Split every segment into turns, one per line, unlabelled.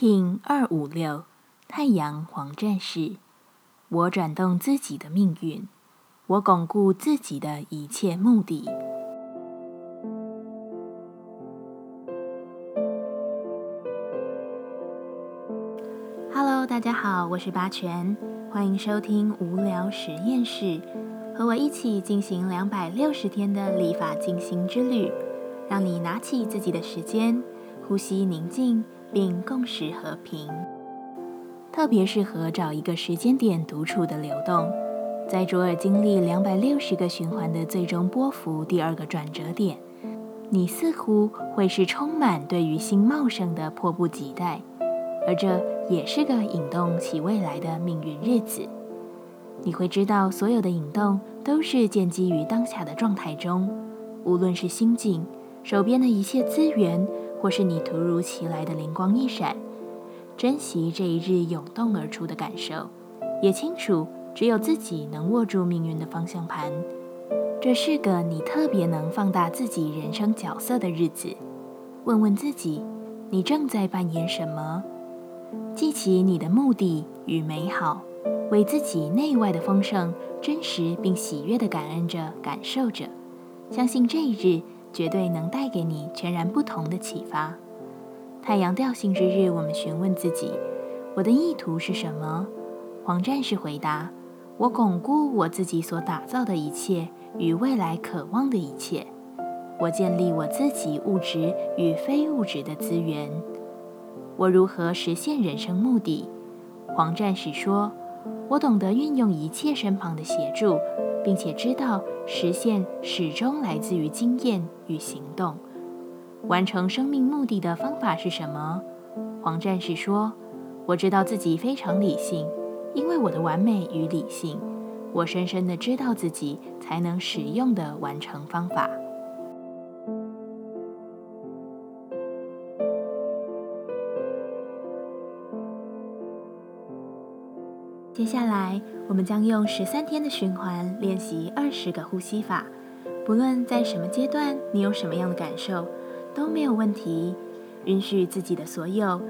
King 二五六太阳黄战士，我转动自己的命运，我巩固自己的一切目的。Hello，大家好，我是八全，欢迎收听无聊实验室，和我一起进行两百六十天的立法进行之旅，让你拿起自己的时间，呼吸宁静。并共识和平，特别适合找一个时间点独处的流动，在卓尔经历两百六十个循环的最终波幅第二个转折点，你似乎会是充满对于新茂盛的迫不及待，而这也是个引动其未来的命运日子。你会知道，所有的引动都是建基于当下的状态中，无论是心境、手边的一切资源。或是你突如其来的灵光一闪，珍惜这一日涌动而出的感受，也清楚只有自己能握住命运的方向盘。这是个你特别能放大自己人生角色的日子。问问自己，你正在扮演什么？记起你的目的与美好，为自己内外的丰盛真实并喜悦的感恩着、感受着，相信这一日。绝对能带给你全然不同的启发。太阳调性之日，我们询问自己：我的意图是什么？黄战士回答：我巩固我自己所打造的一切与未来渴望的一切。我建立我自己物质与非物质的资源。我如何实现人生目的？黄战士说：我懂得运用一切身旁的协助。并且知道实现始终来自于经验与行动。完成生命目的的方法是什么？黄战士说：“我知道自己非常理性，因为我的完美与理性，我深深的知道自己才能使用的完成方法。”接下来，我们将用十三天的循环练习二十个呼吸法。不论在什么阶段，你有什么样的感受，都没有问题。允许自己的所有，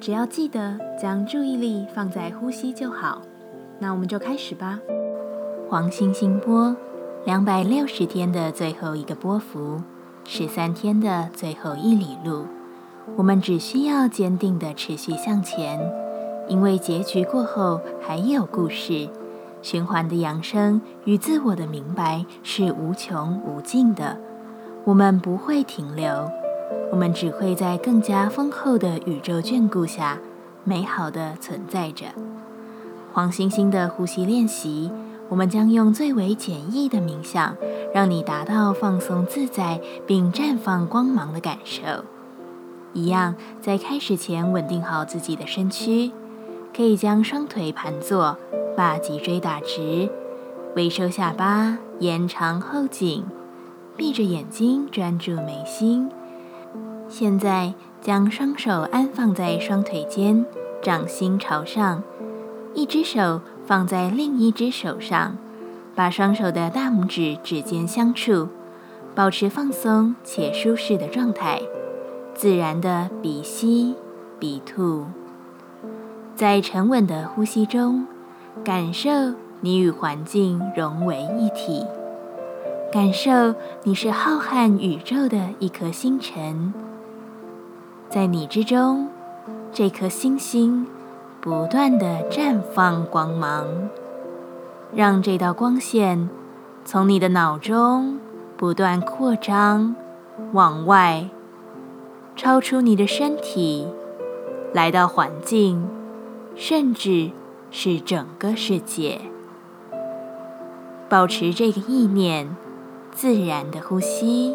只要记得将注意力放在呼吸就好。那我们就开始吧。黄星星波，两百六十天的最后一个波幅，十三天的最后一里路，我们只需要坚定的持续向前。因为结局过后还有故事，循环的扬升与自我的明白是无穷无尽的。我们不会停留，我们只会在更加丰厚的宇宙眷顾下，美好的存在着。黄星星的呼吸练习，我们将用最为简易的冥想，让你达到放松自在并绽放光芒的感受。一样，在开始前稳定好自己的身躯。可以将双腿盘坐，把脊椎打直，微收下巴，延长后颈，闭着眼睛专注眉心。现在将双手安放在双腿间，掌心朝上，一只手放在另一只手上，把双手的大拇指指尖相触，保持放松且舒适的状态，自然的鼻吸鼻吐。在沉稳的呼吸中，感受你与环境融为一体，感受你是浩瀚宇宙的一颗星辰，在你之中，这颗星星不断的绽放光芒，让这道光线从你的脑中不断扩张，往外，超出你的身体，来到环境。甚至是整个世界，保持这个意念，自然的呼吸。